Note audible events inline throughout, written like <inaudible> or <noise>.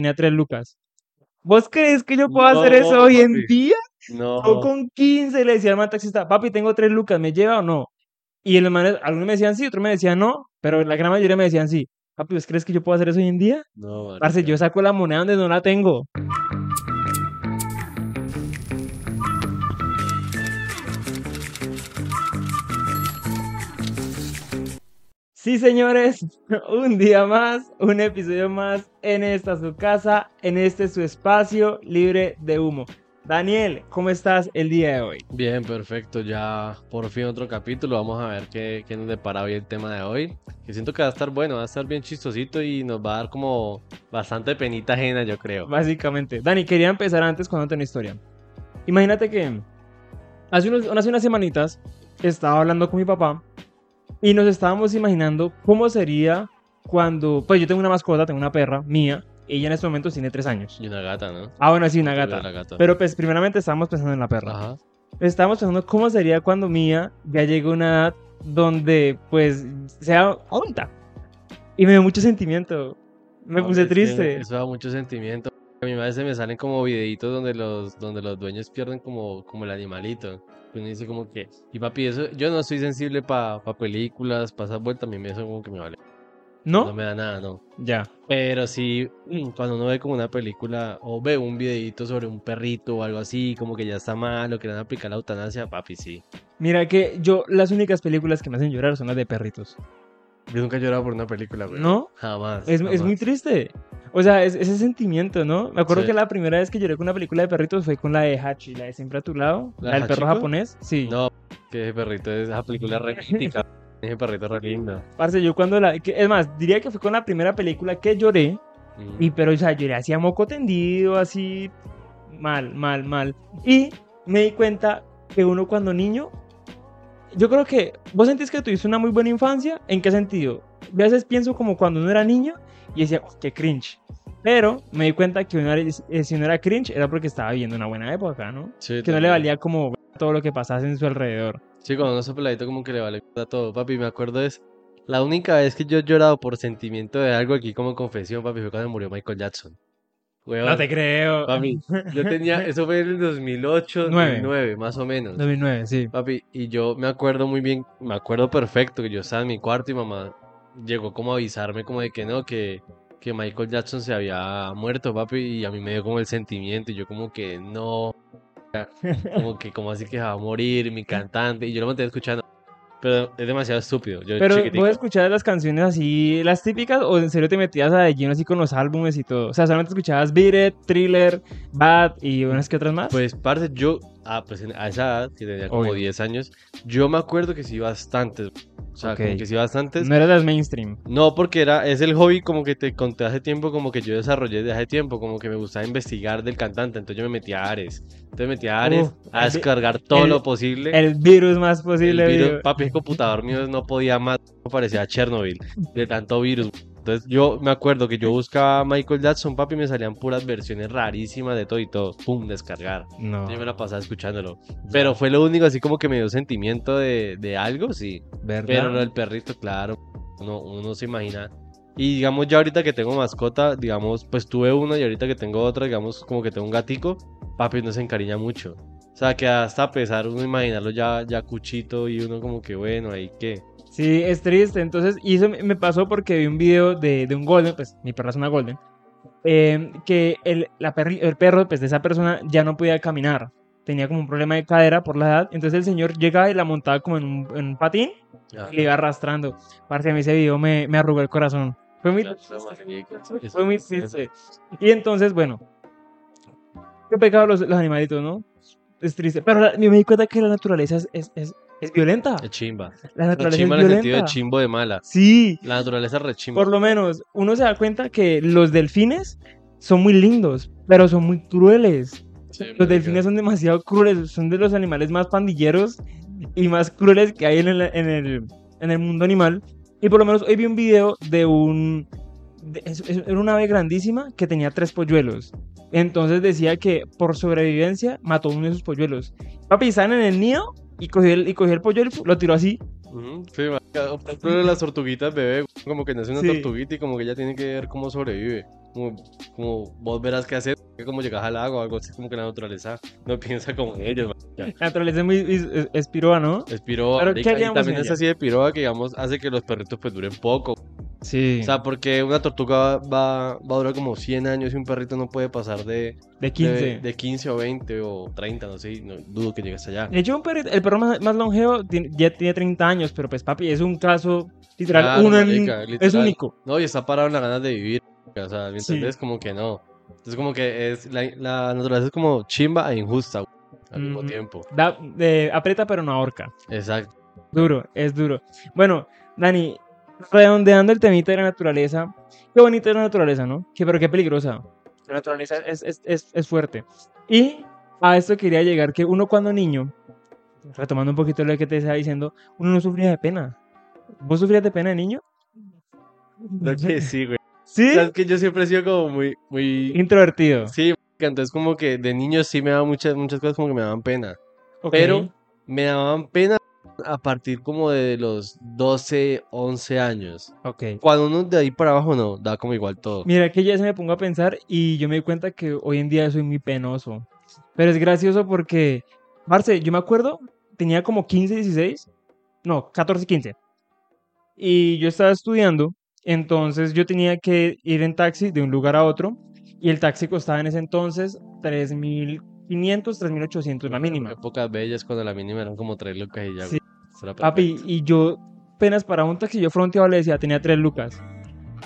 tenía tres lucas. ¿Vos crees que yo puedo hacer eso No, hoy en papi. día? No. Yo con 15 le decía al man taxista, papi, tengo tres lucas, ¿me lleva o no? Y el man, algunos me decían sí, otros me decían no, pero la gran mayoría me decían sí. Papi, ¿vos crees que yo puedo hacer eso hoy en día? No, Parce, yo saco la moneda donde no la tengo. Sí, señores, <laughs> un día más, un episodio más en esta su casa, en este su espacio libre de humo. Daniel, ¿cómo estás el día de hoy? Bien, perfecto. Ya por fin otro capítulo. Vamos a ver qué, qué nos depara hoy el tema de hoy. Que siento que va a estar bueno, va a estar bien chistosito y nos va a dar como bastante penita ajena, yo creo. Básicamente. Dani, quería empezar antes contándote una historia. Imagínate que hace, unos, hace unas semanitas estaba hablando con mi papá y nos estábamos imaginando cómo sería cuando, pues yo tengo una mascota, tengo una perra mía, ella en este momento tiene tres años. Y una gata, ¿no? Ah, bueno, sí, una gata. gata. Pero pues primeramente estábamos pensando en la perra. Ajá. Estábamos pensando cómo sería cuando mía ya llegue a una edad donde pues sea adulta. Y me dio mucho sentimiento. Me puse triste. Eso da mucho sentimiento. A mí a veces me salen como videitos donde los, donde los dueños pierden como, como el animalito. Uno dice como que, y papi, eso, yo no soy sensible para películas, para esas vueltas, a mí me eso como que me vale. No ¿No? me da nada, no. Ya. Pero sí, mm, cuando uno ve como una película o ve un videito sobre un perrito o algo así, como que ya está mal o quieren aplicar la eutanasia, papi, sí. Mira que yo, las únicas películas que me hacen llorar son las de perritos. Yo nunca he llorado por una película, güey. ¿No? Jamás. Es, es muy jamás. triste. O sea, es, ese sentimiento, ¿no? Me acuerdo Sí. que la primera vez que lloré con una película de perritos fue con la de Hachi, la de Siempre a tu lado, ¿La del perro japonés. Sí. No, que ese perrito, esa película es re mítica. <laughs> Ese perrito es re lindo. Parce, yo cuando la... que- es más, diría que fue con la primera película que lloré, Mm. y pero, o sea, lloré así a moco tendido, así... Mal, mal, mal. Y me di cuenta que uno cuando niño... Yo creo que... ¿Vos sentís que tuviste una muy buena infancia? ¿En qué sentido? A veces pienso como cuando uno era niño y decía, "Oh, qué cringe. Pero me di cuenta que uno era- eh, si uno era cringe era porque estaba viviendo una buena época, ¿no? Sí, Que no le también. valía como todo lo que pasase en su alrededor. Sí, cuando uno es peladito como que le vale a todo. Papi, me acuerdo es la única vez que yo he llorado por sentimiento de algo aquí como confesión, papi, fue cuando murió Michael Jackson. Weón, No te creo. papi, yo tenía, <laughs> eso fue en el 2008, Nueve. 2009, más o menos. 2009, sí. Papi, y yo me acuerdo muy bien, me acuerdo perfecto que yo estaba en mi cuarto y mamá llegó como a avisarme como de que no, que, que Michael Jackson se había muerto, papi, y a mí me dio como el sentimiento y yo como que no, como que como así que se va a morir mi cantante y yo lo mantenía escuchando, pero es demasiado estúpido, yo Pero chiquitico. vos escuchabas las canciones así, las típicas, o en serio te metías a de lleno así con los álbumes y todo. O sea, solamente escuchabas Beat It, Thriller, Bad y unas que otras más. Pues, parce, yo, ah, pues a esa edad, que tenía como Obvio. 10 años, yo me acuerdo que sí bastantes, o sea, como que sí bastantes, no eras las mainstream. No, porque era, es el hobby como que te conté hace tiempo, como que yo desarrollé desde hace tiempo, como que me gustaba investigar del cantante, entonces yo me metía a Ares. Entonces me metía a Ares Uf, a el vi- descargar todo el- lo posible. El virus más El posible. virus, vivo. papi, el computador mío no podía más, parecía Chernobyl, de tanto virus. Entonces yo me acuerdo que yo buscaba Michael Jackson, papi, y me salían puras versiones rarísimas de todo y todo. Pum, descargar. No, Yo me la pasaba escuchándolo. Pero fue lo único así como que me dio sentimiento de, de algo, sí. ¿verdad? Pero lo del perrito, claro, uno, uno no se imagina. Y digamos, ya ahorita que tengo mascota, digamos, pues tuve una y ahorita que tengo otra, digamos, como que tengo un gatico, papi no se encariña mucho. O sea, que hasta a pesar uno imaginarlo ya, ya cuchito y uno como que bueno, ahí que. Sí, es triste. Entonces, y eso me pasó porque vi un video de, de un Golden, pues mi perra es una Golden, eh, que el, la perri- el perro pues, de esa persona ya no podía caminar. Tenía como un problema de cadera por la edad. Entonces el señor llegaba y la montaba como en un, en un patín y le iba arrastrando. Parce, a mí ese video me, me arrugó el corazón. Fue muy, fue muy triste. Y entonces, bueno, qué pecado los, los animalitos, ¿no? Es triste. Pero la- me di cuenta que la naturaleza es, es, es, es violenta. Es chimba. La naturaleza chimba es en el sentido de chimbo de mala. Sí, La naturaleza es re chimba. por lo menos uno se da cuenta que los delfines son muy lindos, pero son muy crueles. Sí, Los delfines son demasiado crueles, son de los animales más pandilleros y más crueles que hay en el, en el, en el mundo animal. Y por lo menos hoy vi un video de un... de- es- es- era una ave grandísima que tenía tres polluelos. Entonces decía que por sobrevivencia mató uno de sus polluelos. Papi, estaban en el nido y cogió el, y cogió el polluelo y lo tiró así. Sí, marica. O por ejemplo, las tortuguitas bebé, como que nace una Sí. tortuguita y como que ella tiene que ver cómo sobrevive. como, como vos verás qué hacer, como llegas al agua algo así, como que la naturaleza no piensa como ellos. La naturaleza es muy es, es- es piroa, ¿no? Es piroa, Pero, ¿qué marica, y también es así de piroa que, digamos, hace que los perritos pues duren poco. Sí. O sea, porque una tortuga va, va, a durar como 100 años y un perrito no puede pasar de, de 15. de, de 15 o 20 o 30, no sé, no dudo que llegue hasta allá. De hecho, un perrito- el perro más, más longevo tiene- ya tiene 30 años, pero pues papi, es un caso literal, Claro, uno en- marica, es literal. único. No, y está parado en las ganas de vivir. O sea, ¿me Sí. Como que no. Entonces, como que es la, la naturaleza es como chimba e injusta al mismo Ujú. tiempo. Da, de- aprieta pero no ahorca. Exacto. Duro, es duro. Bueno, Dani, redondeando el temita de la naturaleza, qué bonita es la naturaleza, ¿no? Qué, pero qué peligrosa. La naturaleza es, es, es, es fuerte. Y a esto quería llegar, que uno cuando niño, retomando un poquito lo que te estaba diciendo, uno no sufría de pena. ¿Vos sufrías de pena de niño? Lo que sí, güey. ¿Sí? O sea, es que yo siempre he sido como muy, muy... Introvertido. Sí, que entonces como que de niño sí me daban muchas, muchas cosas como que me daban pena. Ok. Pero me daban pena a partir como de los 12, 11 años. Ok. Cuando uno de ahí para abajo no, da como igual todo. Mira que ya se me pongo a pensar y yo me di cuenta que hoy en día soy muy penoso. Pero es gracioso porque, Marce, yo me acuerdo, tenía como 15, 16, no, 14, 15. Y yo estaba estudiando, entonces yo tenía que ir en taxi de un lugar a otro y el taxi costaba en ese entonces 3.500, 3.800, la mínima. Épocas bellas cuando la mínima eran como 3 lucas y ya. Sí. Papi, y yo apenas para un taxi, yo fronteaba le decía, tenía 3 lucas.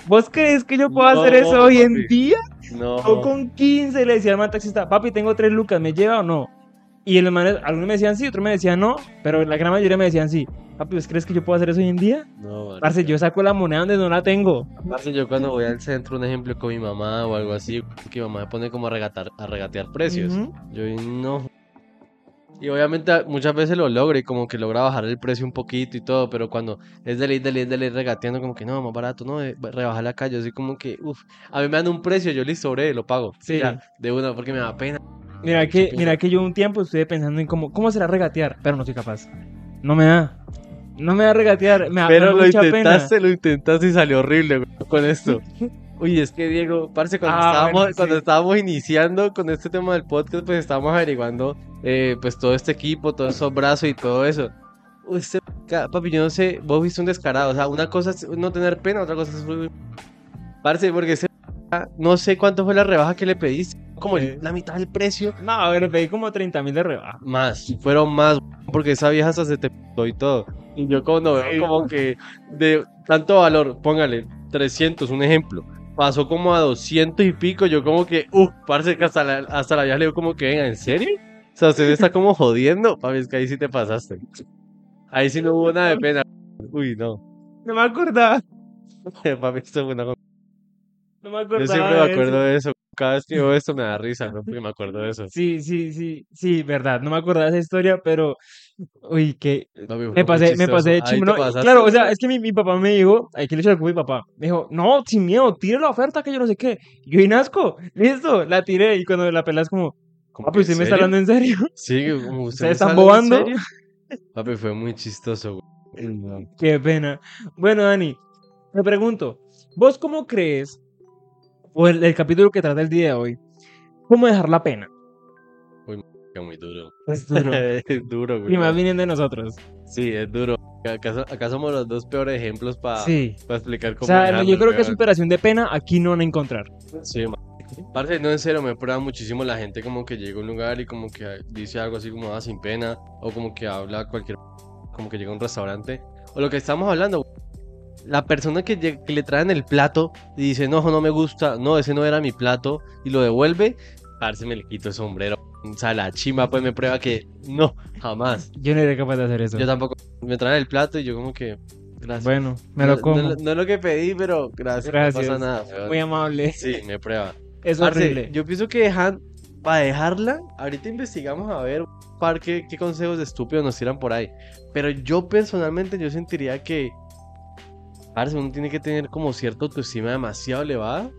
¿Vos crees que yo puedo hacer No, eso hoy en papi. día? No. Yo con 15 le decía al man taxista, papi, tengo 3 lucas, ¿me lleva o no? Y los manes, algunos me decían sí, otros me decían no, pero la gran mayoría me decían sí. Papi, ¿vos crees que yo puedo hacer eso hoy en día? No, marica. Parce, yo saco la moneda donde no la tengo. Parce, yo cuando voy al centro, un ejemplo con mi mamá o algo así, que mi mamá me pone como a, regatar, a regatear precios. Ujú. Yo no. Y obviamente a- muchas veces lo logro y como que logra bajar el precio un poquito y todo, pero cuando es de ley, de ley, de ley regateando como que no, más barato, no, eh, rebajar la calle, así como que, uff, a mí me dan un precio, yo listo, sobre, lo pago. Sí. Ya, de una, porque me da pena. Mira que, mira pena. que yo un tiempo estuve pensando en cómo, cómo será regatear, pero no soy capaz. No me da. No me da regatear, me da, Pero lo mucha pena. intentaste, lo intentaste y salió horrible güey, con esto. <laughs> Uy, es que Diego, parce, cuando, Ah, estábamos, bueno, cuando sí. estábamos iniciando con este tema del podcast, pues estábamos averiguando eh, pues todo este equipo, todos esos brazos y todo eso. Uy, ca- papi, yo no sé, vos viste un descarado, o sea, una cosa es no tener pena, otra cosa es... Parce, porque ese no sé cuánto fue la rebaja que le pediste, como Sí. la mitad del precio. No, pero pedí como 30 mil de rebaja. Más, fueron más, porque esa vieja hasta se te y todo. Y yo cuando veo Sí. como que de tanto valor, póngale 300, un ejemplo, pasó como a 200 y pico, yo como que, uff, parece que hasta la, hasta la vieja le digo como que, venga, ¿en serio? O sea, usted me está como jodiendo, papi, es que ahí sí te pasaste. Ahí sí no hubo nada de pena. Uy, no. No me acordaba. <laughs> Papi, esto fue una No me acordaba. Yo siempre me de eso. acuerdo de eso. Cada vez que veo esto me da risa, ¿no? Porque me acuerdo de eso. <laughs> Sí, sí, sí, sí, verdad. No me acordaba de esa historia, pero. Uy, que. Me pasé, me pasé de chimbo. No, claro, o sea, es que mi, mi papá me dijo, hay que cubo a mi papá. Me dijo, no, sin miedo, tire la oferta que yo no sé qué. Y yo, Inasco, listo, la tiré. Y cuando la pelas, como, ¿Cómo papi, que ¿usted me está hablando en serio? Sí, <laughs> como usted ¿Se están en bobando? serio. Papi, fue muy chistoso, güey. <laughs> Qué pena. Bueno, Dani, me pregunto, ¿vos cómo crees, o el, el capítulo que trata el día de hoy, cómo dejar la pena? Qué muy duro. Es duro. <laughs> es duro, güey. y más viniendo de nosotros. Sí, es duro. Acá, acá somos los dos peores ejemplos para Sí. explicar O cómo sea, dejarlo, yo creo que superación de pena aquí no van a encontrar. Sí, Parce, no, en serio, me prueba muchísimo la gente como que llega a un lugar y como que dice algo así como, ah, sin pena, o como que habla cualquier, como que llega a un restaurante, o lo que estamos hablando. La persona que, que le traen el plato y dice, no, no me gusta, no, ese no era mi plato, y lo devuelve, parce, me le quito el sombrero. O sea, la chima pues me prueba que no, jamás. Yo no era capaz de hacer eso. Yo tampoco, me traen el plato y yo como que, gracias. Bueno, me No- lo no, como. no es lo que pedí, pero gracias, Gracias. no pasa nada. weón. Muy amable. Sí, me prueba. Es Parce, horrible. yo pienso que dejan, para dejarla, ahorita investigamos a ver par qué, qué consejos de estúpidos nos tiran por ahí. Pero yo personalmente, yo sentiría que, parce, uno tiene que tener como cierta autoestima demasiado elevada,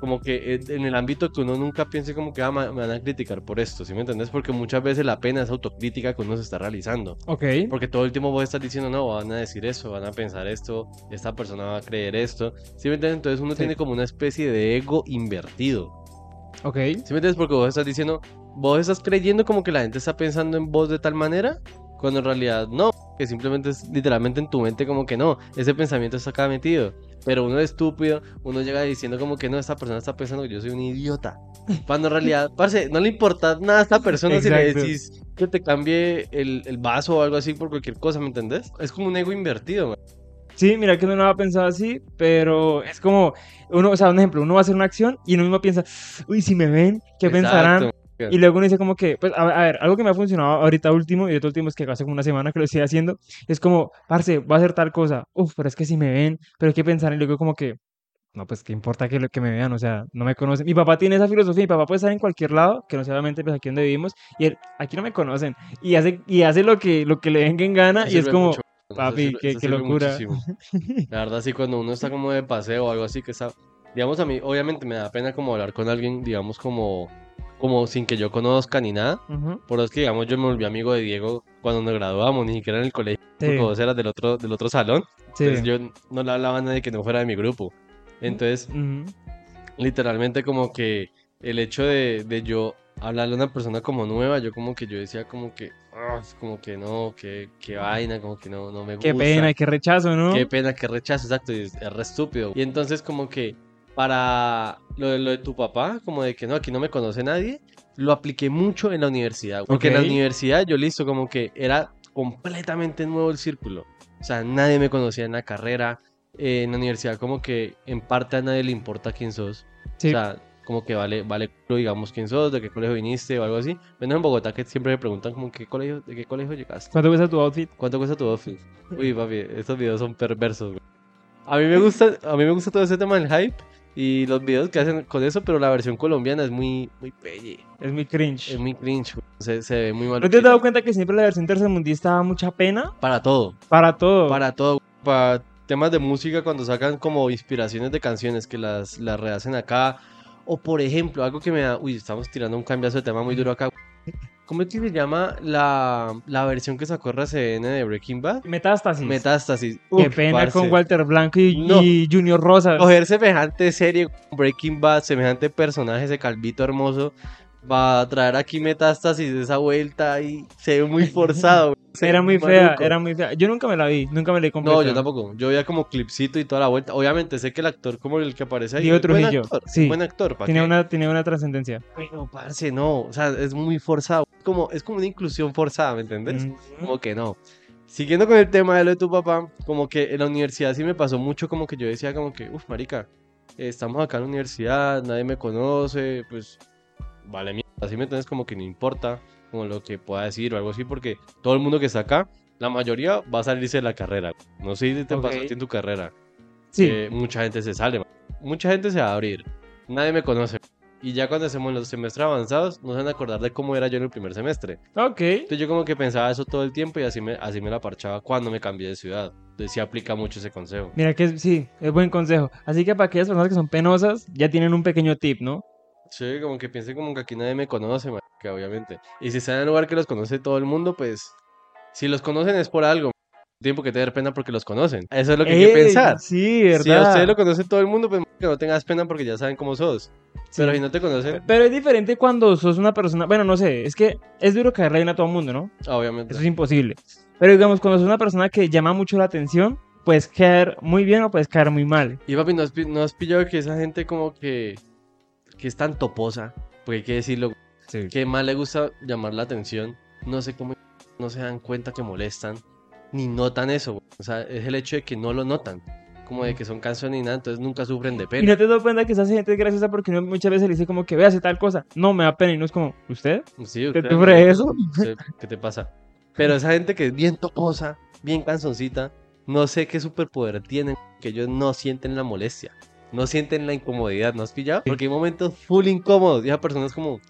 como que eh, en el ámbito que uno nunca piense como que ah, me van a criticar por esto, ¿sí me entendés? Porque muchas veces la pena es autocrítica que uno se está realizando. Ok. Porque todo el tiempo vos estás diciendo, no, van a decir eso, van a pensar esto, esta persona va a creer esto. ¿Sí me entiendes? Entonces uno Sí. tiene como una especie de ego invertido. Ok. ¿Sí me entiendes? Porque vos estás diciendo, vos estás creyendo como que la gente está pensando en vos de tal manera, cuando en realidad no, que simplemente es literalmente en tu mente como que no, ese pensamiento está acá metido. Pero uno es estúpido, uno llega diciendo como que no, esta persona está pensando que yo soy un idiota. <laughs> Cuando en realidad, parce, no le importa nada a esta persona si le decís que te cambie el, el vaso o algo así por cualquier cosa, ¿me entendés? Es como un ego invertido, man. Sí, mira que uno no lo ha pensado así, pero es como, uno, o sea, un ejemplo, uno va a hacer una acción y uno mismo piensa, uy, si me ven, ¿qué pensarán? Y luego uno dice como que, pues, a, a ver, algo que me ha funcionado ahorita último, y otro último es que hace como una semana que lo estoy haciendo, es como, parce, voy a hacer tal cosa, uf, pero es que si me ven, pero hay que pensar, y luego como que, no, pues, ¿qué importa que, que me vean? O sea, no me conocen. Mi papá tiene esa filosofía, mi papá puede estar en cualquier lado, que no sea obviamente pues, aquí donde vivimos, y él, aquí no me conocen, y hace, y hace lo que, lo que le venga en gana, Eso y es como, mucho, eso papi, sirve- qué- eso qué locura. muchísimo. <laughs> La verdad, sí, cuando uno está como de paseo o algo así, que está, digamos, a mí, obviamente me da pena como hablar con alguien, digamos, como, como sin que yo conozca ni nada. Ujú, Por eso es que, digamos, yo me volví amigo de Diego cuando nos graduamos, ni siquiera en el colegio, sí, porque vos eras del otro, del otro salón. sí, Entonces yo no le hablaba a nadie que no fuera de mi grupo. Entonces, ujú. literalmente como que el hecho de, de yo hablarle a una persona como nueva, yo como que yo decía como que, "Ah, como que no, que, que vaina, como que no, no me gusta. Qué pena, qué rechazo, ¿no? Qué pena, qué rechazo, exacto, y es, es re estúpido. Y entonces como que para lo de, lo de tu papá, como de que no, aquí no me conoce nadie, lo apliqué mucho en la universidad. Porque en Ok. la universidad yo listo, como que era completamente nuevo el círculo. O sea, nadie me conocía en la carrera. eh, en la universidad como que en parte a nadie le importa quién sos. Sí. O sea, como que vale, vale, digamos quién sos, de qué colegio viniste o algo así. Menos en Bogotá que siempre me preguntan como qué colegio, de qué colegio llegaste. ¿Cuánto cuesta tu outfit? ¿Cuánto cuesta tu outfit? Uy, papi, estos videos son perversos, güey. A mí me <laughs> gusta, a mí me gusta todo ese tema del hype y los videos que hacen con eso, pero la versión colombiana es muy, muy pelle. Es muy cringe. Es muy cringe. Se, se ve muy mal. ¿No te has dado cuenta que siempre la versión tercermundista da mucha pena? Para todo, Para todo. para todo. Para temas de música, cuando sacan como inspiraciones de canciones que las, las rehacen acá. O por ejemplo, algo que me da. Uy, estamos tirando un cambiazo de tema muy duro acá. ¿Cómo es que se llama la, la versión que sacó RCN de Breaking Bad? Metástasis. Metástasis. Qué Uf, pena parce. con Walter Blanco y, No. y Junior Rosas. coger semejante serie Breaking Bad, semejante personaje, ese calvito hermoso, va a traer aquí metástasis de esa vuelta y se ve muy forzado. <laughs> Era muy fea, maluco. era muy fea. Yo nunca me la vi, nunca me la completa. No, yo tampoco. Yo veía como clipcito y toda la vuelta. Obviamente sé que el actor como el que aparece ahí Diego es buen actor, sí. buen actor, ¿pa' Tiene qué? una, tiene una trascendencia. Pero parce, no, o sea, es muy forzado. Como es como una inclusión forzada, ¿me entendés? Ujú. Como que no. Siguiendo con el tema de lo de tu papá, como que en la universidad sí me pasó mucho, como que yo decía como que, uff, marica, eh, estamos acá en la universidad, nadie me conoce, pues, vale mierda, así me entiendes, como que no importa, como lo que pueda decir o algo así, porque todo el mundo que está acá, la mayoría va a salirse de la carrera. No sé si te pasó a Ok. ti en tu carrera. Sí, mucha gente se sale, mucha gente se va a abrir, nadie me conoce. Y ya cuando hacemos los semestres avanzados, nos van a acordar de cómo era yo en el primer semestre. ok. Entonces yo como que pensaba eso todo el tiempo y así me, así me la parchaba cuando me cambié de ciudad. Entonces sí aplica mucho ese consejo. Mira que sí, es buen consejo. Así que para aquellas personas que son penosas, ya tienen un pequeño tip, ¿no? Sí, como que piensen como que aquí nadie me conoce, que obviamente. Y si están en un lugar que los conoce todo el mundo, pues si los conocen es por algo. Tiempo que te pena porque los conocen. Eso es lo que hay que pensar. Sí, Si a verdad. ustedes lo conoce todo el mundo, pues que no tengas pena porque ya saben cómo sos. Sí. Pero si no te conocen, Pero es diferente cuando sos una persona, bueno, no sé, es que es duro caerle bien a todo el mundo, ¿no? obviamente. Eso es imposible. Pero digamos, cuando sos una persona que llama mucho la atención, puedes caer muy bien o puedes caer muy mal. Y papi, ¿no has, no has pillado que esa gente como que, que es tan toposa? Porque hay que decirlo, Sí. que más le gusta llamar la atención, no sé cómo no se dan cuenta que molestan, ni notan eso, o sea, es el hecho de que no lo notan, como de que son canciones y nada, entonces nunca sufren de Y pena. no te das cuenta que esa gente es graciosa porque uno muchas veces le dice como que véase tal cosa. No, me da pena y no es como, ¿usted? Sí, ¿Te sufre eso? <laughs> ¿Qué te pasa? Pero esa gente que es bien toposa, bien canzoncita, no sé qué superpoder tienen, que ellos no sienten la molestia, no sienten la incomodidad, ¿no has pillado? Porque hay momentos full incómodos y esa persona es como,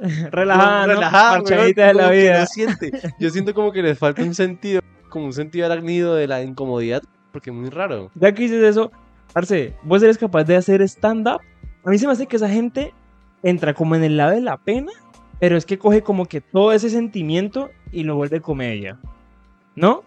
<laughs> Relajada, ¿no? relajada, de la vida. no siente. Yo siento como que les falta un sentido, como un sentido arácnido de la incomodidad, porque es muy raro. Ya que dices eso, Arce, ¿vos eres capaz de hacer stand-up? A mí se me hace que esa gente entra como en el lado de la pena, pero es que coge como que todo ese sentimiento y lo vuelve comedia. ¿No?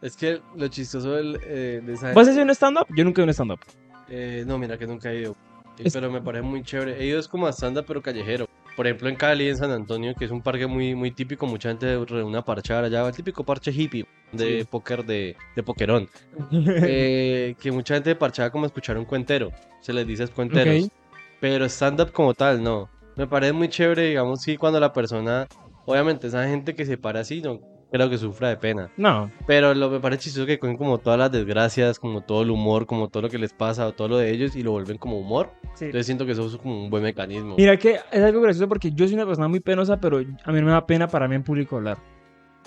Es que lo chistoso del, eh, de esa ¿Vos hecho un stand-up? Yo nunca he hecho un stand-up. Eh, no, mira que nunca he ido. Es- Pero me parece muy chévere. He ido es como a stand pero callejero. Por ejemplo, en Cali, en San Antonio, que es un parque muy, muy típico, mucha gente reúne a parchar allá, el típico parche hippie de Sí. póker, de, de pokerón. <laughs> Eh, que mucha gente parchaba como escuchar un cuentero. Se les dice cuenteros. Ok. Pero stand-up como tal, no. Me parece muy chévere, digamos, sí, cuando la persona, obviamente, esa gente que se para así, no creo que sufra de pena. No, Pero lo me parece chistoso que cogen como todas las desgracias, como todo el humor, como todo lo que les pasa, o todo lo de ellos, y lo vuelven como humor. sí. Entonces siento que eso es como un buen mecanismo. Mira que es algo gracioso porque yo soy una persona muy penosa, pero a mí no me da pena para mí en público hablar.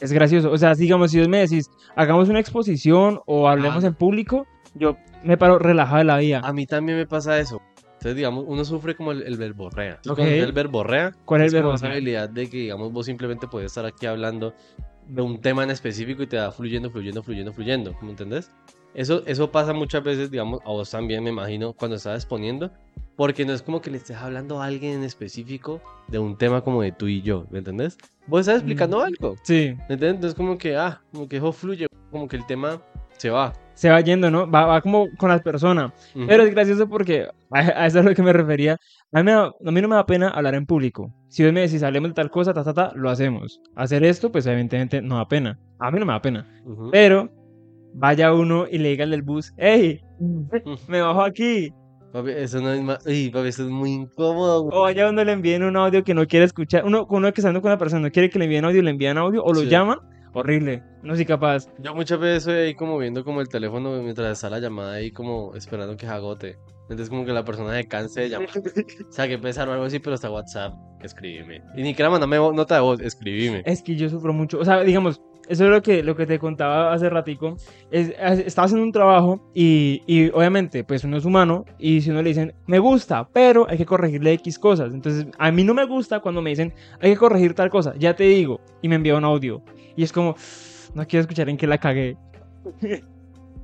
Es gracioso. O sea, digamos, si vos me decís, hagamos una exposición o hablemos Ah. en público, yo me paro relajado de la vida. A mí también me pasa eso. Entonces, digamos, uno sufre como el, el verborrea. ¿Tú Ok. conoces el verborrea? ¿Cuál es el como verbo? esa habilidad de que, digamos, vos simplemente puedes estar aquí hablando de un tema en específico y te va fluyendo, fluyendo, fluyendo, fluyendo. ¿Me entendés? Eso, eso pasa muchas veces, digamos, a vos también, me imagino, cuando estás exponiendo. Porque no es como que le estés hablando a alguien en específico de un tema como de tú y yo, ¿me entendés? Vos estás explicando algo, Sí, ¿me entiendes? Entonces como que, ah, como que eso fluye, como que el tema se va. se va yendo, ¿no? Va, va como con las personas. Ujú. Pero es gracioso porque <laughs> a, a eso es a lo que me refería. A mí, me da- a mí no me da pena hablar en público. Si vos me decís, hablemos de tal cosa, ta, ta, ta, lo hacemos. Hacer esto, pues evidentemente no da pena. A mí no me da pena. Ujú. Pero vaya uno y le diga al del bus, hey, me bajo aquí. Papi, eso no es más... Uy, papi, eso es muy incómodo, güey. O vaya uno le envíen un audio que no quiere escuchar. Uno, uno que está hablando con una persona no quiere que le envíen audio, le envían audio o lo Sí. llaman. Horrible. No soy capaz. Yo muchas veces estoy ahí como viendo como el teléfono mientras está la llamada ahí como esperando que se agote. Entonces como que la persona se canse de llamar. <laughs> O sea, que pensar o algo así, pero hasta WhatsApp, escríbeme. Y ni que mandame nota de voz, escribime. Es que yo sufro mucho. O sea, digamos, eso es lo que, lo que te contaba hace ratico. Es, es- estaba haciendo un trabajo y, y obviamente, pues uno es humano y si uno le dicen, me gusta, pero hay que corregirle X cosas. Entonces, a mí no me gusta cuando me dicen, hay que corregir tal cosa, ya te digo, y me envía un audio. Y es como, no quiero escuchar en qué la cagué.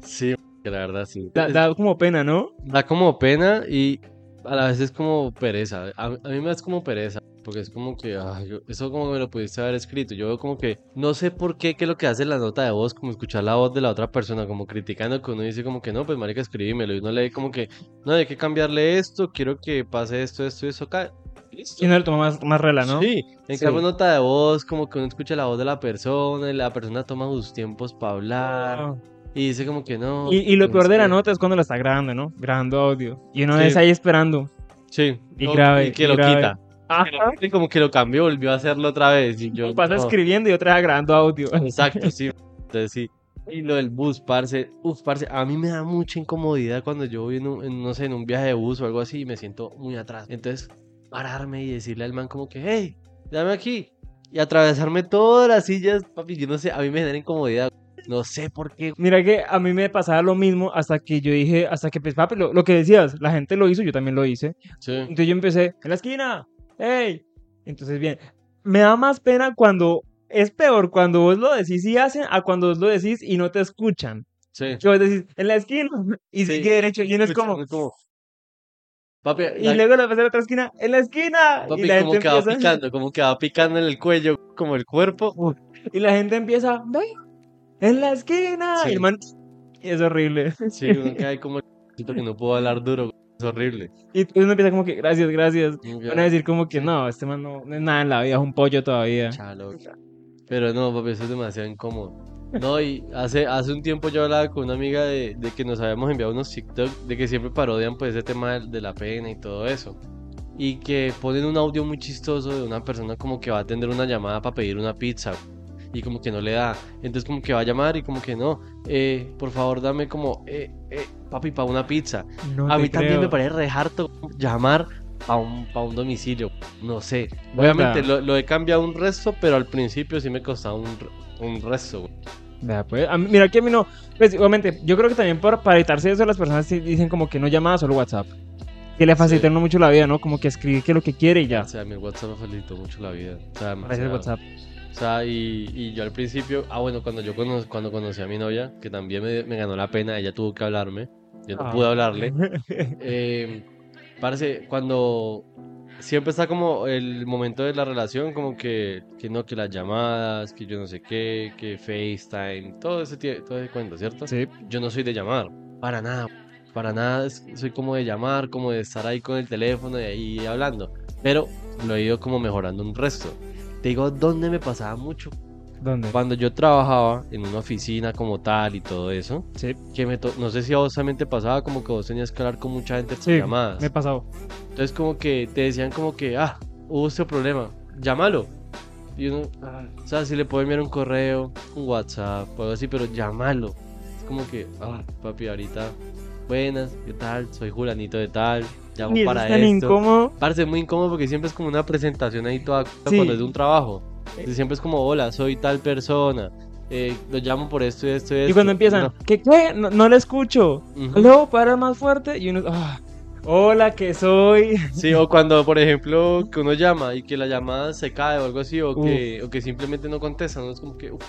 Sí, que la verdad sí. Da, Es- da como pena, ¿no? da como pena y a la vez es como pereza. A, a mí me da como pereza. Porque es como que, ay, yo- eso como me lo pudiste haber escrito. Yo veo como que, no sé por qué, que lo que hace la nota de voz, como escuchar la voz de la otra persona, como criticando, que uno dice como que no, pues marica, escribímelo. Y uno lee como que, no, hay que cambiarle esto, quiero que pase esto, esto y eso acá. Listo. Y uno le toma más, más rela, ¿no? Sí, en Sí. cambio nota de voz, como que uno escucha la voz de la persona, y la persona toma sus tiempos para hablar, y dice como que no. Y, y lo no peor de la nota es cuando la está grabando, ¿no? Grabando audio. Y uno Sí. es ahí esperando. Sí, Y no, grave, y que y lo grave. quita. Y como que lo cambió, volvió a hacerlo otra vez. Y yo, Pasa no. escribiendo y otra vez grabando audio. Exacto, <laughs> sí. Entonces sí. Y lo del bus, parce. Uf, parce, a mí me da mucha incomodidad cuando yo voy en un, en, no sé, en un viaje de bus o algo así y me siento muy atrás. Entonces, pararme y decirle al man como que, hey, dame aquí. Y atravesarme todas las sillas, papi, yo no sé, a mí me genera incomodidad. No sé por qué. Mira que a mí me pasaba lo mismo hasta que yo dije, hasta que pues papi, lo, lo que decías, la gente lo hizo, yo también lo hice. Sí. Entonces yo empecé, en la esquina, hey. Entonces bien, me da más pena cuando, es peor cuando vos lo decís y hacen a cuando vos lo decís y no te escuchan. Sí. Que vos decís, en la esquina, <laughs> y Sí. sigue derecho, y uno es como, Papi, y la- luego la pasé a la otra esquina, en la esquina, papi, y la como gente que va empieza, picando, como que va picando en el cuello, como el cuerpo. y la gente empieza, ve, en la esquina, Sí. y el man, y es horrible. Sí, ahí como siento que no puedo hablar duro, es horrible. Y uno empieza como que, gracias, gracias. Van a decir como que no, este man no, no es nada en la vida, es un pollo todavía. Chalo. Pero no, papi, eso es demasiado incómodo. No, y hace, hace un tiempo yo hablaba con una amiga de, de que nos habíamos enviado unos TikTok de que siempre parodian pues ese tema de, de la pena y todo eso. Y que ponen un audio muy chistoso de una persona como que va a atender una llamada para pedir una pizza. Y como que no le da. Entonces como que va a llamar y como que no. Eh, por favor, dame como, eh, eh, papi, para una pizza. No A mí también me parece re harto llamar a un, pa' un domicilio. No sé. Obviamente lo, lo he cambiado un resto, pero al principio sí me costaba un, un resto. güey. Vea, pues, a mí- mira que a mí no, pues obviamente, yo creo que también por, para evitarse eso las personas dicen como que no llamadas, solo WhatsApp. Que le facilita a uno mucho la vida, ¿no? Como que escribir que lo que quiere y ya. O sea, mi WhatsApp me facilitó mucho la vida. O sea, Gracias. WhatsApp. O sea, y, y yo al principio, ah, bueno, cuando yo cono- cuando conocí a mi novia, que también me, me ganó la pena, ella tuvo que hablarme. Yo no Ah. pude hablarle. <laughs> Eh, Parece, cuando siempre está como el momento de la relación, como que, que no, que las llamadas, que yo no sé qué, que FaceTime, todo ese, todo ese cuento, ¿cierto? Sí. Yo no soy de llamar, para nada, para nada soy como de llamar, como de estar ahí con el teléfono y ahí hablando, pero lo he ido como mejorando un resto. Te digo, ¿dónde me pasaba mucho? ¿Dónde? Cuando yo trabajaba en una oficina como tal y todo eso, Sí. que me no sé si a vos también te pasaba como que vos tenías que hablar con mucha gente por Sí, llamadas. me he pasado. Entonces como que te decían como que, ah, hubo este problema, llámalo. Y uno, ah, o sea, si le puedo enviar un correo, un WhatsApp o algo así, pero llámalo. Es como que, ah, papi, ahorita, buenas, ¿qué tal? Soy Julanito de tal, llamo Y para es tan esto. incómodo. Parece muy incómodo porque siempre es como una presentación ahí toda Sí. cuando es de un trabajo. Entonces, siempre es como, hola, soy tal persona, eh, lo llamo por esto y esto y esto. Y cuando empiezan, No. ¿qué qué? No, no le escucho. Luego para más fuerte y uno, ah, hola, que soy. Sí, o cuando, por ejemplo, que uno llama y que la llamada se cae o algo así, o que, o que simplemente no contesta, ¿no? Es como que uf,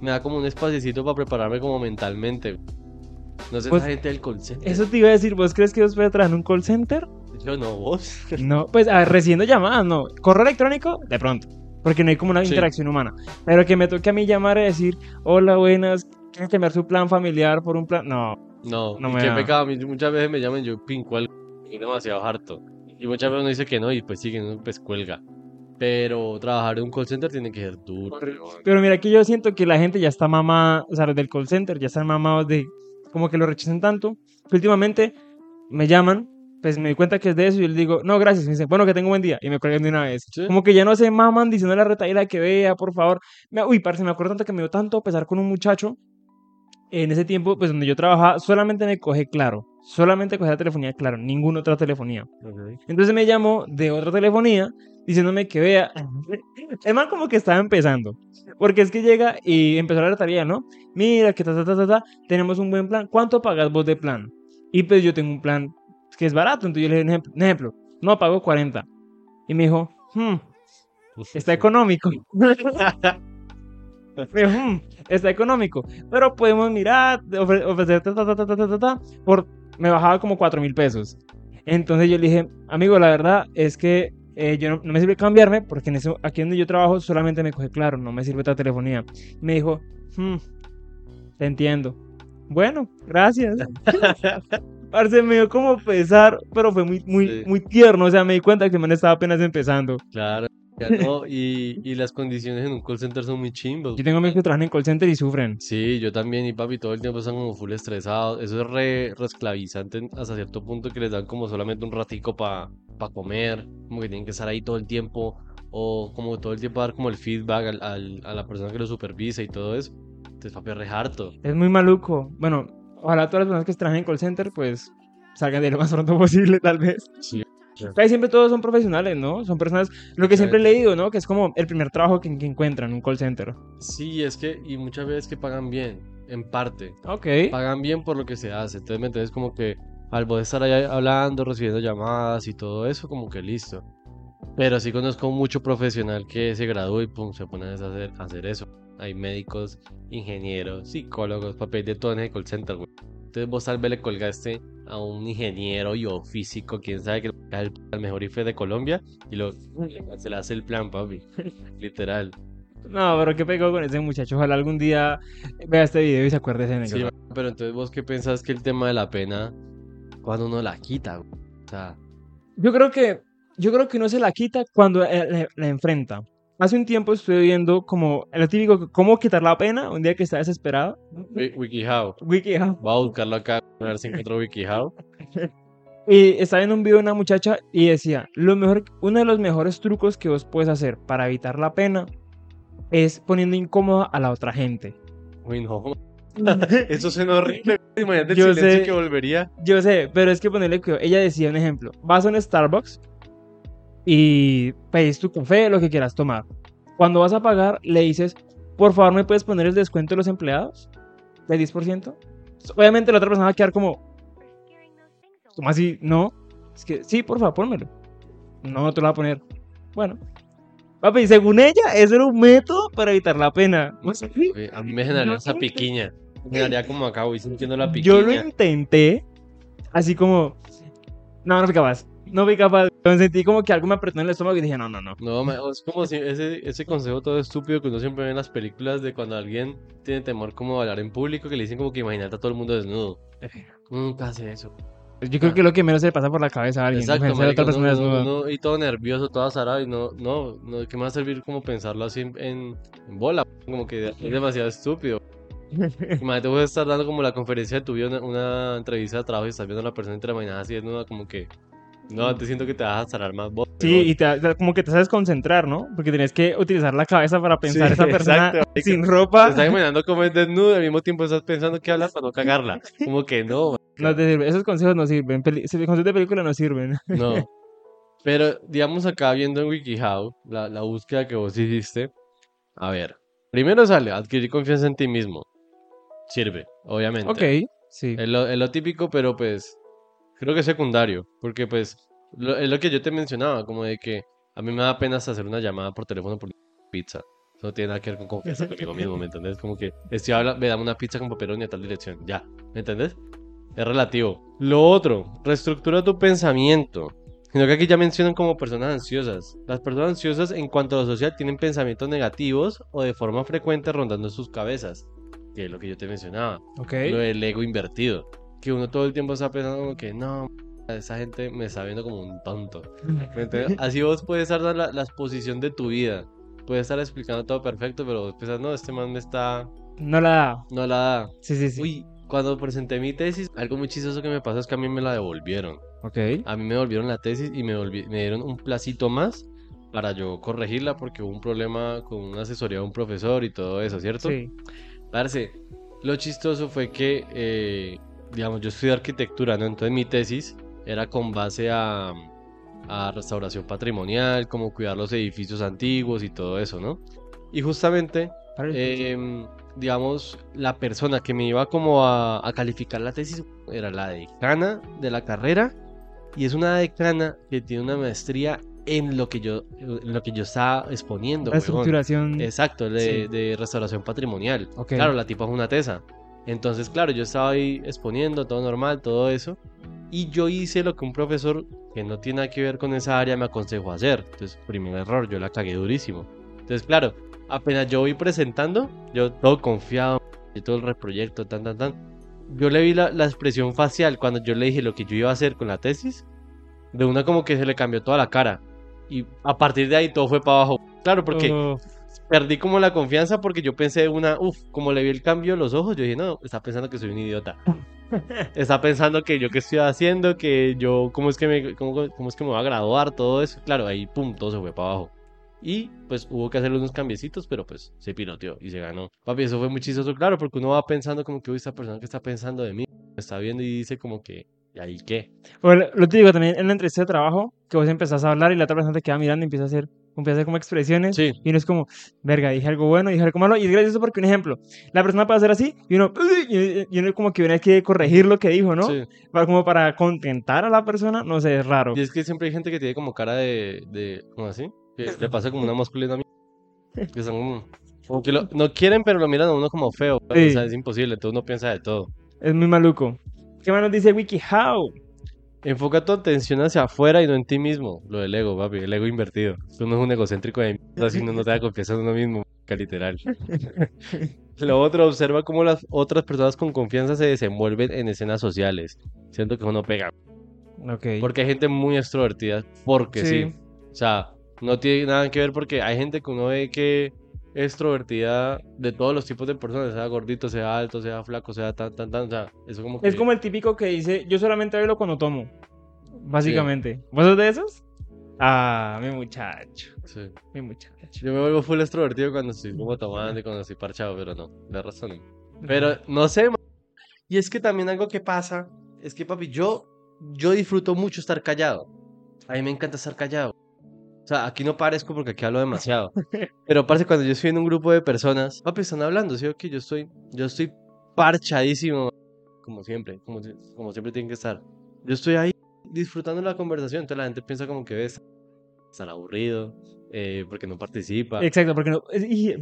me da como un espacito para prepararme como mentalmente. No sé, Pues, esa gente del call center. Eso te iba a decir, ¿vos crees que vos puedes trabajar en un call center? Yo no, vos. No, pues a ver, recibiendo llamadas, no. Correo electrónico, de pronto. Porque no hay como una Sí. interacción humana. Pero que me toque a mí llamar y decir, hola, buenas, ¿quieres cambiar su plan familiar por un plan? No. No, No y me qué da. pecado. A mí muchas veces me llaman y yo pin cuelgo. Es demasiado harto. Y muchas veces uno dice que no y pues sigue, ¿no? pues cuelga. Pero trabajar en un call center tiene que ser duro. Pero mira que yo siento que la gente ya está mamada, o sea, los del call center ya están mamados de como que lo rechazan tanto. Que últimamente me llaman, pues me doy cuenta que es de eso y yo les digo, no, gracias. Y me dicen, bueno, que tengo buen día. Y me cuelgan de una vez. Sí. Como que ya no se maman diciendo la retaíla que vea, por favor. Me- uy, parce, me acuerdo tanto que me dio tanto pesar con un muchacho. En ese tiempo, pues donde yo trabajaba, solamente me coge claro. Solamente cogía la telefonía claro, ninguna otra telefonía. Ok. Entonces me llamó de otra telefonía diciéndome que vea. El man como que estaba empezando. Porque es que llega y empezó la tarea, ¿no? Mira, que ta, ta, ta, ta, ta, tenemos un buen plan. ¿Cuánto pagas vos de plan? Y pues yo tengo un plan que es barato. Entonces yo le dije un ejemplo, no, pago 40. Y me dijo, hmm, está económico. <laughs> Me dijo, "Hmm, está económico. Pero podemos mirar, ofre- ofrecerte ta, ta, ta, por... Me bajaba como 4 mil pesos. Entonces yo le dije, amigo, la verdad es que eh, yo no, no me sirve cambiarme porque en eso, aquí donde yo trabajo solamente me coge claro, no me sirve otra telefonía. Me dijo, "Hmm, te entiendo. Bueno, gracias. <laughs> Parce, me dio como pesar, pero fue muy, muy, Sí. muy tierno. O sea, me di cuenta que el man estaba apenas empezando. Claro. ya no, y, y las condiciones en un call center son muy chimbos. Yo tengo amigos que trabajan en call center y sufren. Sí, yo también, y papi, todo el tiempo están como full estresados. Eso es re, re esclavizante hasta cierto punto que les dan como solamente un ratico para comer, como que tienen que estar ahí todo el tiempo, o como todo el tiempo dar como el feedback al, al- a la persona que lo supervisa y todo eso. Entonces, papi, es re harto. Es muy maluco. Bueno, ojalá todas las personas que trabajan en call center, pues salgan de lo más pronto posible, tal vez. Sí. Casi siempre todos son profesionales, ¿no? Son personas, lo que siempre he leído, ¿no? Que es como el primer trabajo que, que encuentran, un call center. Sí, es que, y muchas veces que pagan bien, en parte. Ok. Pagan bien por lo que se hace. Entonces, ¿me entiendes? Como que al vos estar ahí hablando, recibiendo llamadas y todo eso, como que listo. Pero sí conozco mucho profesional que se gradúa y pum, se pone a hacer, a hacer eso. Hay médicos, ingenieros, psicólogos, papel de todo en el call center, güey. Entonces vos tal vez le colgaste a un ingeniero y o físico, quién sabe que es el, el mejor IFE de Colombia y lo, <laughs> se le hace el plan, papi. <laughs> Literal. No, pero qué pegó con ese muchacho. Ojalá algún día vea este video y se acuerde de ese Sí, negro. pero entonces vos qué pensás que el tema de la pena, cuando uno la quita, güey? O sea, Yo creo que, yo creo que uno se la quita cuando eh, la, la enfrenta. Hace un tiempo estuve viendo como lo típico, cómo quitar la pena un día que está desesperado. Wi- WikiHow. WikiHow. Voy a buscarlo acá, a ver si encuentro WikiHow. <laughs> Y estaba viendo un video de una muchacha y decía, lo mejor, uno de los mejores trucos que vos puedes hacer para evitar la pena es poniendo incómoda a la otra gente. Uy, no. <laughs> Eso suena horrible. Imagínate el Yo silencio sé. que volvería. Yo sé, pero es que ponerle cuidado. Ella decía un ejemplo. Vas a un Starbucks y pedís tu café, lo que quieras tomar. Cuando vas a pagar, le dices, por favor, ¿me puedes poner el descuento de los empleados? ¿Del 10%? Obviamente la otra persona va a quedar como, ¿cómo así? No. Es que, sí, por favor, pónmelo. No, no te lo voy a poner. Bueno. Papi, según ella, eso era un método para evitar la pena. Uy, A mí me generaría esa piquiña. Me generaría como acá, voy sintiendo la Yo lo piquiña. intenté, así como, No, no fui capaz. No fui capaz. Me sentí como que algo me apretó en el estómago y dije, no, no, no. No, es como si ese, ese consejo todo estúpido que uno siempre ve en las películas de cuando alguien tiene temor como a hablar en público, que le dicen como que imagínate a todo el mundo desnudo. Nunca hace eso. Yo creo que lo que menos se le pasa por la cabeza a alguien. Exacto, imaginarse a otra marica, persona desnuda. uno- y todo nervioso, todo azarado, y no, no, no, ¿qué me va a servir como pensarlo así en, bola? Como que es demasiado estúpido. <laughs> Imagínate, vos estar dando como la conferencia de tu vida, una, una entrevista de trabajo y estás viendo a la persona entre mañana así desnuda, como que, no, te siento que te vas a zarar más vos. Sí, y te, te- como que te sabes concentrar, ¿no? Porque tienes que utilizar la cabeza para pensar esa persona exacto, sin Te ropa. estás imaginando cómo es desnudo y al mismo tiempo estás pensando que hablas para no cagarla. Como que no, No te sirve. Esos consejos no sirven. Peli- consejos de película no sirven. <laughs> no. Pero, digamos, acá viendo en WikiHow, la, la búsqueda que vos hiciste, a ver, primero sale adquirir confianza en ti mismo. Sirve, obviamente. Ok, sí. Es lo, es lo típico, pero pues creo que secundario, porque pues lo- es lo que yo te mencionaba, como de que a mí me da pena hacer una llamada por teléfono por pizza. Eso no tiene nada que ver con confianza conmigo mismo, ¿me entendés? Como que estoy hablando, me dame una pizza con pepperoni a tal dirección, ya, ¿me entendés? Es relativo. Lo otro, reestructura tu pensamiento. Sino que aquí ya mencionan como personas ansiosas. Las personas ansiosas en cuanto a lo social tienen pensamientos negativos o de forma frecuente rondando sus cabezas. Que es lo que yo te mencionaba Ok. lo del ego invertido. Que uno todo el tiempo está pensando como que no, esa gente me está viendo como un tonto. Así vos puedes estar dando la, la exposición de tu vida. Puedes estar explicando todo perfecto, pero vos pensás, no, este man me está... No la da. No la da. Sí, sí, sí. Uy, cuando presenté mi tesis, algo muy chistoso que me pasó es que a mí me la devolvieron. Ok. A mí me devolvieron la tesis y me, me dieron un placito más para yo corregirla porque hubo un problema con una asesoría de un profesor y todo eso, ¿cierto? Sí. Parce, lo chistoso fue que, eh, digamos, yo estudié arquitectura, ¿no? Entonces mi tesis era con base a, a restauración patrimonial, como cuidar los edificios antiguos y todo eso, ¿no? Y justamente, em, digamos, la persona que me iba como a, a calificar la tesis era la decana de la carrera y es una decana que tiene una maestría en lo que yo, en lo que yo estaba exponiendo, La estructuración. Exacto, de, Sí. de restauración patrimonial. Ok. Claro, la tipa es una tesa. Entonces, claro, yo estaba ahí exponiendo todo normal, todo eso. Y yo hice lo que un profesor que no tiene nada que ver con esa área me aconsejó hacer. Entonces, primer error, yo la cagué durísimo. Entonces, claro, apenas yo voy presentando, yo todo confiado, y todo el reproyecto, tan, tan, tan. Yo le vi la, la expresión facial cuando yo le dije lo que yo iba a hacer con la tesis. De una como que se le cambió toda la cara. Y a partir de ahí todo fue para abajo. Claro, porque Oh, perdí como la confianza porque yo pensé una, uff, como le vi el cambio en los ojos, yo dije, no, está pensando que soy un idiota. <laughs> Está pensando que yo qué estoy haciendo, que yo, cómo es que me, cómo, cómo es que me voy a graduar, todo eso. Claro, ahí, pum, todo se fue para abajo. Y pues hubo que hacerle unos cambiecitos, pero pues se piloteó y se ganó. Papi, eso fue muy chistoso, claro, porque uno va pensando como que, uy, esta persona que está pensando de mí, me está viendo y dice como que, ¿y ahí qué? Bueno, lo te digo también en la entrevista de trabajo, que vos empezás a hablar y la otra persona te queda mirando y empieza a hacer, empieza a hacer como expresiones. Sí. Y uno es como, verga, dije algo bueno, dije algo malo. Y es gracioso porque, un ejemplo, la persona puede hacer así y uno, y uno como que viene que corregir lo que dijo, ¿no? Sí. Para, como para contentar a la persona, no sé, es raro. Y es que siempre hay gente que tiene como cara de, de ¿cómo así? Que le pasa como una masculina a mí. Que son como, como que lo- no quieren, pero lo miran a uno como feo. Sí. O sea, es imposible, entonces uno piensa de todo. Es muy maluco. ¿Qué más nos dice WikiHow? Enfoca tu atención hacia afuera y no en ti mismo. Lo del ego, papi, el ego invertido. Uno es un egocéntrico de mierda si uno no te da confianza en uno mismo, literal. <laughs> Lo otro, observa cómo las otras personas con confianza se desenvuelven en escenas sociales. Siento que uno pega. Ok. Porque hay gente muy extrovertida, porque sí. Sí. O sea, no tiene nada que ver porque hay gente que uno ve que extrovertida de todos los tipos de personas, sea gordito, sea alto, sea flaco, sea tan, tan, tan. O sea, eso como que... Es como el típico que dice, yo solamente bailo cuando tomo. Básicamente. ¿Vos sos de esos? Ah, mi muchacho. Sí. Mi muchacho. Yo me vuelvo full extrovertido cuando estoy como tomando y cuando estoy parchado, pero no, de razón. Pero no sé, y es que también algo que pasa es que, papi, yo, yo disfruto mucho estar callado. A mí me encanta estar callado. O sea, aquí no parezco porque aquí hablo demasiado. <laughs> Pero, parce, cuando yo estoy en un grupo de personas, papi, están hablando, ¿sí? o qué? yo estoy, yo estoy parchadísimo, como siempre, como, como siempre tienen que estar. Yo estoy ahí disfrutando la conversación, entonces la gente piensa como que ves, están aburrido, eh, porque no participa. Exacto, porque no. y,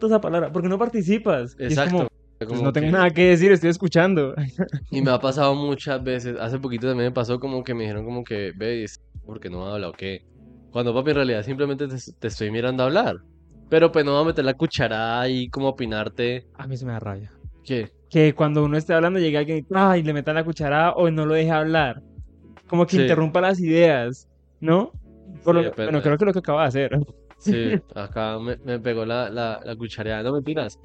esa palabra, porque no participas. Exacto. como, Pues como no tengo que- nada que decir, estoy escuchando. <laughs> Y me ha pasado muchas veces. Hace poquito también me pasó como que me dijeron como que, ve, porque no habla o qué. Cuando papi en realidad simplemente te, te estoy mirando a hablar. Pero pues no va a meter la cucharada ahí como opinarte. A mí se me da rabia. ¿Qué? Que cuando uno esté hablando llegue alguien y le meta la cuchara o no lo deje hablar. Como que Sí. interrumpa las ideas, ¿no? Por lo- Sí, pero- bueno, creo que lo que acaba de hacer. Sí, <laughs> acá me, me pegó la, la, la cuchareada, no mentiras.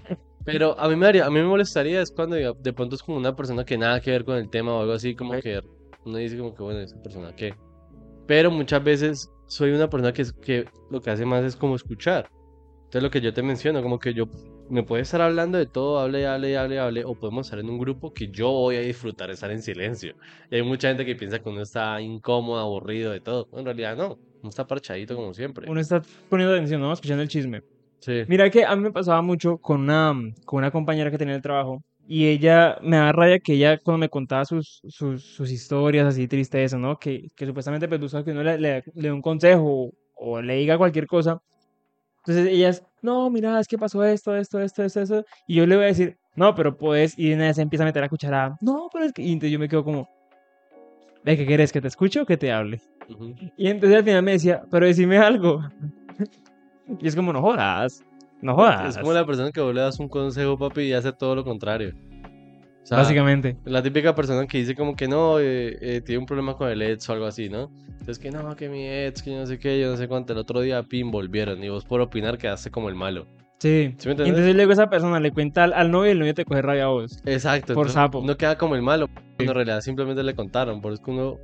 Pero a mí me daría, a mí me molestaría es cuando diga- de pronto es como una persona que nada que ver con el tema o algo así, como que uno dice como que bueno, esa persona qué. Pero muchas veces soy una persona que, que lo que hace más es como escuchar. Entonces lo que yo te menciono, como que yo me puede estar hablando de todo, hable, hable, hable, hable, o podemos estar en un grupo que yo voy a disfrutar estar en silencio. Y hay mucha gente que piensa que uno está incómodo, aburrido de todo. En realidad no, uno está parchadito como siempre. Uno está poniendo atención, ¿no? Escuchando el chisme. Sí. Mira que a mí me pasaba mucho con una, con una compañera que tenía en el trabajo y ella me daba rabia que ella cuando me contaba sus, sus, sus historias así tristes, ¿no? Que, que supuestamente pues busca que uno le, le, le dé un consejo o le diga cualquier cosa. Entonces ellas, no, mira, es que pasó esto, esto, esto, esto, esto. Y yo le voy a decir, no, pero puedes, y una vez empieza a meter la cucharada. No, pero es que, y entonces yo me quedo como, ¿de qué quieres? ¿Que te escuche o que te hable? Ujú. Y entonces al final me decía, pero decime algo. <laughs> Y es como, no jodas, no jodas. Es como la persona que vos le das un consejo, papi, y hace todo lo contrario. O sea, Básicamente. la típica persona que dice como que no, eh, eh, tiene un problema con el ex o algo así, ¿no? Entonces que no, que mi ex, que yo no sé qué, yo no sé cuánto. El otro día, pin, volvieron. Y vos por opinar quedaste como el malo. Sí. ¿Sí me entonces luego esa persona le cuenta al, al novio y el novio te coge rabia a vos. Exacto. por sapo. No queda como el malo. En realidad simplemente le contaron. Por eso es que uno...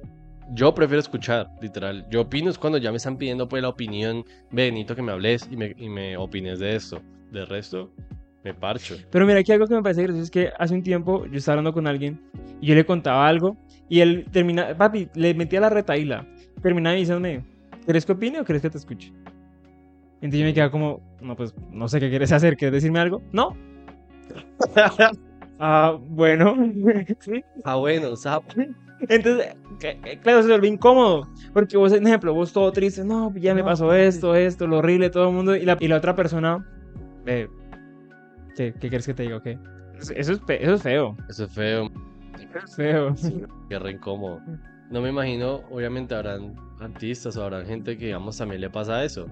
Yo prefiero escuchar, literal. Yo opino es cuando ya me están pidiendo pues la opinión. Benito, que me hables y me, y me opines de esto. De resto, me parcho. Pero mira, aquí algo que me parece gracioso es que hace un tiempo yo estaba hablando con alguien y yo le contaba algo y él termina, papi, le metía la retaíla. Terminaba diciéndome, ¿quieres que opine o quieres que te escuche? Entonces yo me quedaba como, no, pues no sé qué quieres hacer, ¿quieres decirme algo? No. <laughs> Ah, bueno. Ah, bueno, sapo. Entonces, claro, se vuelve incómodo. Porque vos, por ejemplo, vos todo triste, no, ya me pasó esto, esto, lo horrible, todo el mundo. Y la, y la otra persona, eh, ¿qué, qué quieres que te diga? qué? Eso es, eso es feo. Eso es feo. Eso es feo. Qué re incómodo. No me imagino, obviamente habrán artistas o habrán gente que, digamos, también le pasa eso.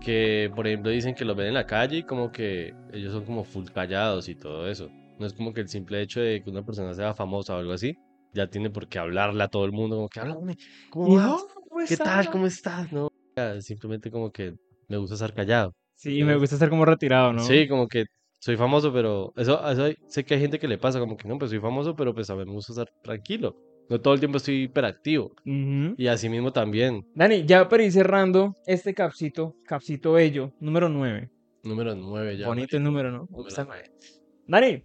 Que, por ejemplo, dicen que los ven en la calle y como que ellos son como full callados y todo eso. No es como que el simple hecho de que una persona sea famosa o algo así, ya tiene por qué hablarle a todo el mundo, como que háblame, ¿cómo Y, vas? "Oh, ¿cómo ¿Qué tal? estás?". ¿Cómo estás? No, simplemente como que me gusta estar callado. Sí, me gusta estar como retirado, ¿no? Sí, como que soy famoso, pero eso, eso hay- sé que hay gente que le pasa, como que no, pues soy famoso, pero pues a mí me gusta estar tranquilo. No todo el tiempo estoy hiperactivo. Y así mismo también, Dani, ya para ir cerrando este capsito, capsito bello, número 9. número 9 ya. Bonito el número, ¿no? Número. Dani,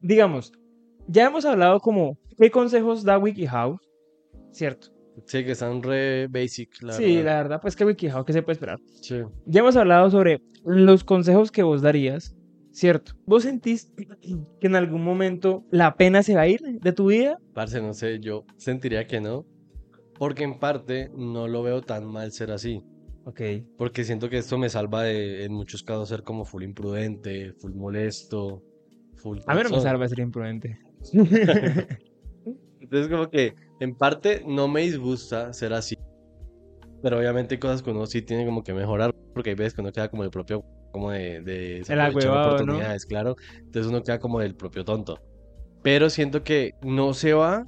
digamos, ya hemos hablado como qué consejos da WikiHow, ¿cierto? Sí, que están re basic, la sí, verdad. la verdad, pues que WikiHow, ¿qué se puede esperar? Sí. Ya hemos hablado sobre los consejos que vos darías, ¿cierto? ¿Vos sentís que en algún momento la pena se va a ir de tu vida? Parce, no sé, yo sentiría que no. Porque en parte no lo veo tan mal ser así. Ok. Porque siento que esto me salva de, en muchos casos, ser como full imprudente, full molesto, full... A mí no me salva ser imprudente. <laughs> Entonces como que en parte no me disgusta ser así. Pero obviamente hay cosas que uno sí tiene como que mejorar. Porque hay veces que uno queda como el propio, como de, de desaprovechar agüevado, ¿no? oportunidades, claro. Entonces uno queda como del propio tonto. Pero siento que no se va,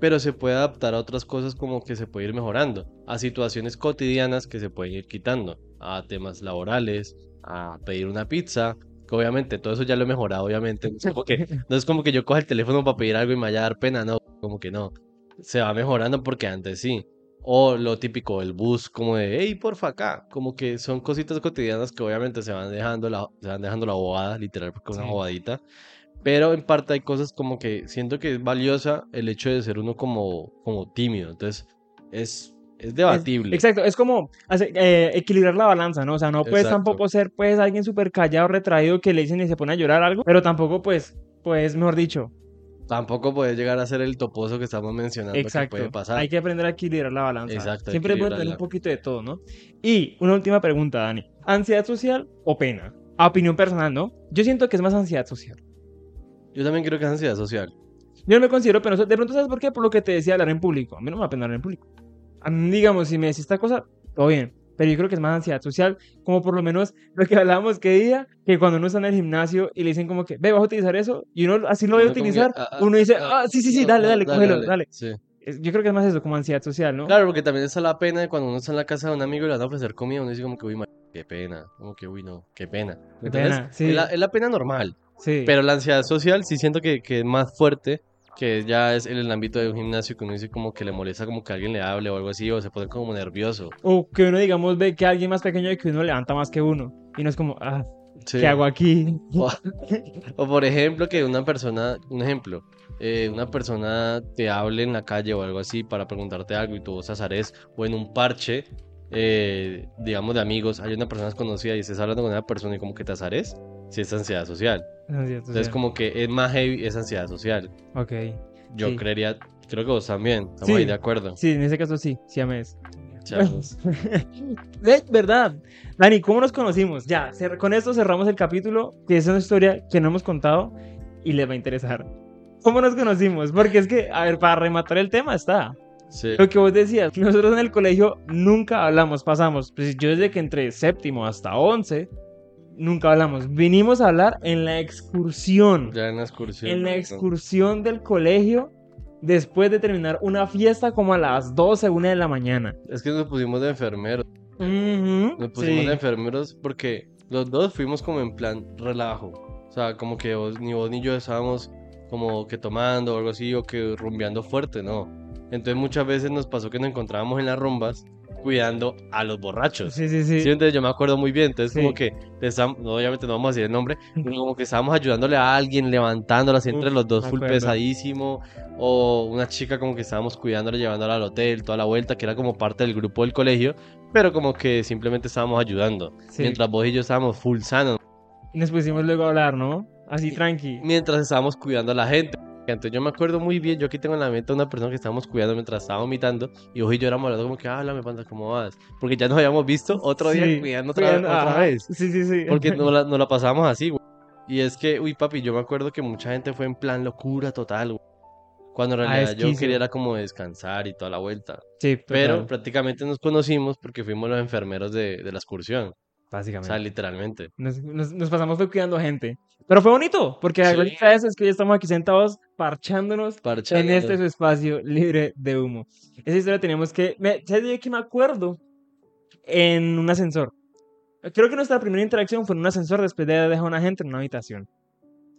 pero se puede adaptar a otras cosas como que se puede ir mejorando. A situaciones cotidianas que se pueden ir quitando. A temas laborales, a pedir una pizza. Que obviamente todo eso ya lo he mejorado, obviamente. No es como que, no es como que yo coja el teléfono para pedir algo y me vaya a dar pena, no. Como que no. Se va mejorando porque antes sí. O lo típico, el bus, como de, hey, porfa, acá. Como que son cositas cotidianas que obviamente se van dejando la, se van dejando la bobada, literal, porque es una Sí. bobadita. Pero en parte hay cosas como que siento que es valiosa el hecho de ser uno como, como tímido. Entonces, es, es debatible. Exacto, es como eh, equilibrar la balanza, ¿no? O sea, no puedes Exacto. tampoco ser pues alguien súper callado, retraído, que le dicen y se pone a llorar algo, pero tampoco pues, pues, mejor dicho, Tampoco puede llegar a ser el toposo que estamos mencionando exacto. que puede pasar. Hay que aprender a equilibrar la balanza. Exacto, Siempre es bueno tener equilibrarla. un poquito de todo, ¿no? Y una última pregunta, Dani. ¿Ansiedad social o pena? A opinión personal, ¿no? Yo siento que es más ansiedad social. Yo también creo que es ansiedad social. Yo no me considero penoso. De pronto, ¿sabes por qué? Por lo que te decía, hablar en público. A mí no me da pena hablar en público. A mí, digamos, si me decís esta cosa, todo bien. Pero yo creo que es más ansiedad social, como por lo menos lo que hablábamos que día, que cuando uno está en el gimnasio y le dicen como que, ve, vas a utilizar eso, y uno así lo va a como que, utilizar, ah, ah, uno dice, ah, ah, sí, sí, sí, dale, no, dale, cógelo, dale. Sí. Es- Yo creo que es más eso, como ansiedad social, ¿no? Claro, porque también está la pena de cuando uno está en la casa de un amigo y le van a ofrecer comida, uno dice como que, uy, mar- qué pena, como que, uy, no, qué pena. Qué pena, sí. es, la, es la pena normal, Sí. pero la ansiedad social sí siento que, que es más fuerte, que ya es en el ámbito de un gimnasio que uno dice como que le molesta como que alguien le hable o algo así, o se pone como nervioso. O que uno, digamos, ve que alguien más pequeño y que uno levanta más que uno. Y no es como, ah, Sí. ¿qué hago aquí? <laughs> O, o por ejemplo, que una persona, un ejemplo, eh, una persona te hable en la calle o algo así para preguntarte algo y tú vos azarés o en un parche, eh, digamos de amigos, hay una persona desconocida y estés hablando con una persona y como que te azares, si es ansiedad social. Ansiedad Entonces social. como que es más heavy esa ansiedad social. Ok. Yo Sí. creería, creo que vos también, estamos Sí. ahí de acuerdo. Sí, en ese caso sí, sí ames. Chavos. Es <laughs> verdad. Dani, ¿cómo nos conocimos? Ya, con esto cerramos el capítulo, que es una historia que no hemos contado y les va a interesar. ¿Cómo nos conocimos? Porque es que, a ver, para rematar el tema está. Sí. Lo que vos decías, nosotros en el colegio nunca hablamos, pasamos, pues yo desde que entré séptimo hasta once, nunca hablamos. Vinimos a hablar en la excursión, Ya en la excursión. en la excursión del colegio, después de terminar una fiesta como a las 12, una de la mañana. Es que nos pusimos de enfermeros. Nos pusimos sí. de enfermeros porque los dos fuimos como en plan relajo. O sea, como que vos- ni vos ni yo estábamos como que tomando o algo así o que rumbeando fuerte, no. Entonces muchas veces nos pasó que nos encontrábamos en las rumbas cuidando a los borrachos. Sí, sí, sí. Sí, entonces yo me acuerdo muy bien, entonces Sí. como que obviamente no vamos a decir el nombre, <laughs> pero como que estábamos ayudándole a alguien, levantándola así entre Uf, los dos full acuerdo. pesadísimo, o una chica como que estábamos cuidándola, llevándola al hotel, toda la vuelta, que era como parte del grupo del colegio, pero como que simplemente estábamos ayudando, Sí. mientras vos y yo estábamos full sanos, Y nos pusimos luego a hablar, ¿no? Así tranqui. mientras estábamos cuidando a la gente. Entonces yo me acuerdo muy bien, yo aquí tengo en la mente a una persona que estábamos cuidando mientras estaba vomitando y vos y yo éramos hablando como que, háblame, panda, ¿cómo vas? Porque ya nos habíamos visto otro día Sí, cuidando otra, cuidando- otra vez. Sí, sí, sí. Porque no <laughs> la, no la pasamos así, güey. Y es que, uy, papi, yo me acuerdo que mucha gente fue en plan locura total, güey. Cuando en Ah, realidad yo quería era como descansar y toda la vuelta. Sí, Pero total, prácticamente nos conocimos porque fuimos los enfermeros de, de la excursión. O básicamente. sea, literalmente. Nos, nos- nos pasamos cuidando gente. Pero fue bonito, porque Sí. la eso es que hoy estamos aquí sentados parchándonos Parchando. en este espacio libre de humo. Esa historia teníamos que... Me, ¿Sabes qué me acuerdo? En un ascensor. Creo que nuestra primera interacción fue en un ascensor después de haber dejado a una gente en una habitación.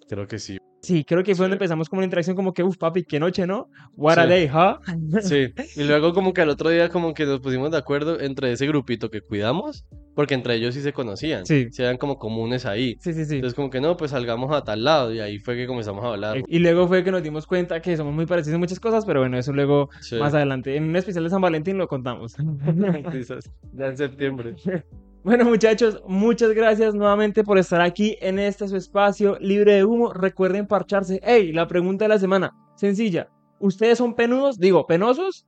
Creo que sí. Sí, creo que fue donde Sí. empezamos como una interacción como que, uff, papi, qué noche, ¿no? What a Sí. day, huh? <laughs> Sí. Y luego como que al otro día como que nos pusimos de acuerdo entre ese grupito que cuidamos, porque entre ellos sí se conocían. Sí. Se eran como comunes ahí. Sí, sí, sí. Entonces como que no, pues salgamos a tal lado y ahí fue que comenzamos a hablar. Y luego fue que nos dimos cuenta que somos muy parecidos en muchas cosas, pero bueno, eso luego Sí. más adelante. En un especial de San Valentín lo contamos. <laughs> Quizás. Ya en septiembre. <laughs> Bueno, muchachos, muchas gracias nuevamente por estar aquí en este su espacio libre de humo. Recuerden parcharse. Hey, la pregunta de la semana, sencilla. ¿Ustedes son penudos? Digo, ¿penosos?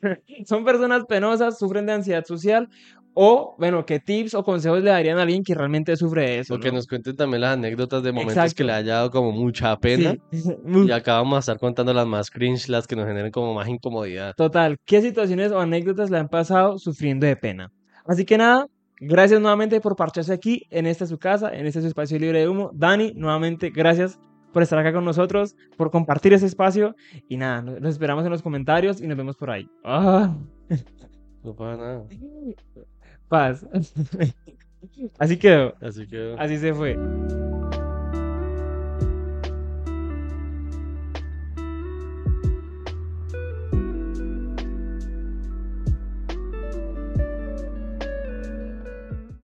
<laughs> ¿Son personas penosas? ¿Sufren de ansiedad social? O, bueno, ¿qué tips o consejos le darían a alguien que realmente sufre de eso? O que no? nos cuenten también las anécdotas de momentos Exacto. que le haya dado como mucha pena. Sí. <laughs> Y acá vamos a estar contando las más cringe, las que nos generen como más incomodidad. Total, ¿qué situaciones o anécdotas le han pasado sufriendo de pena? Así que nada, gracias nuevamente por parcharse aquí, en esta su casa, en este su espacio libre de humo. Dani, nuevamente, gracias por estar acá con nosotros, por compartir ese espacio. Y nada, nos esperamos en los comentarios y nos vemos por ahí. Ah, <laughs> No pasa nada. paz. <laughs> Así quedó, Así que... así se fue.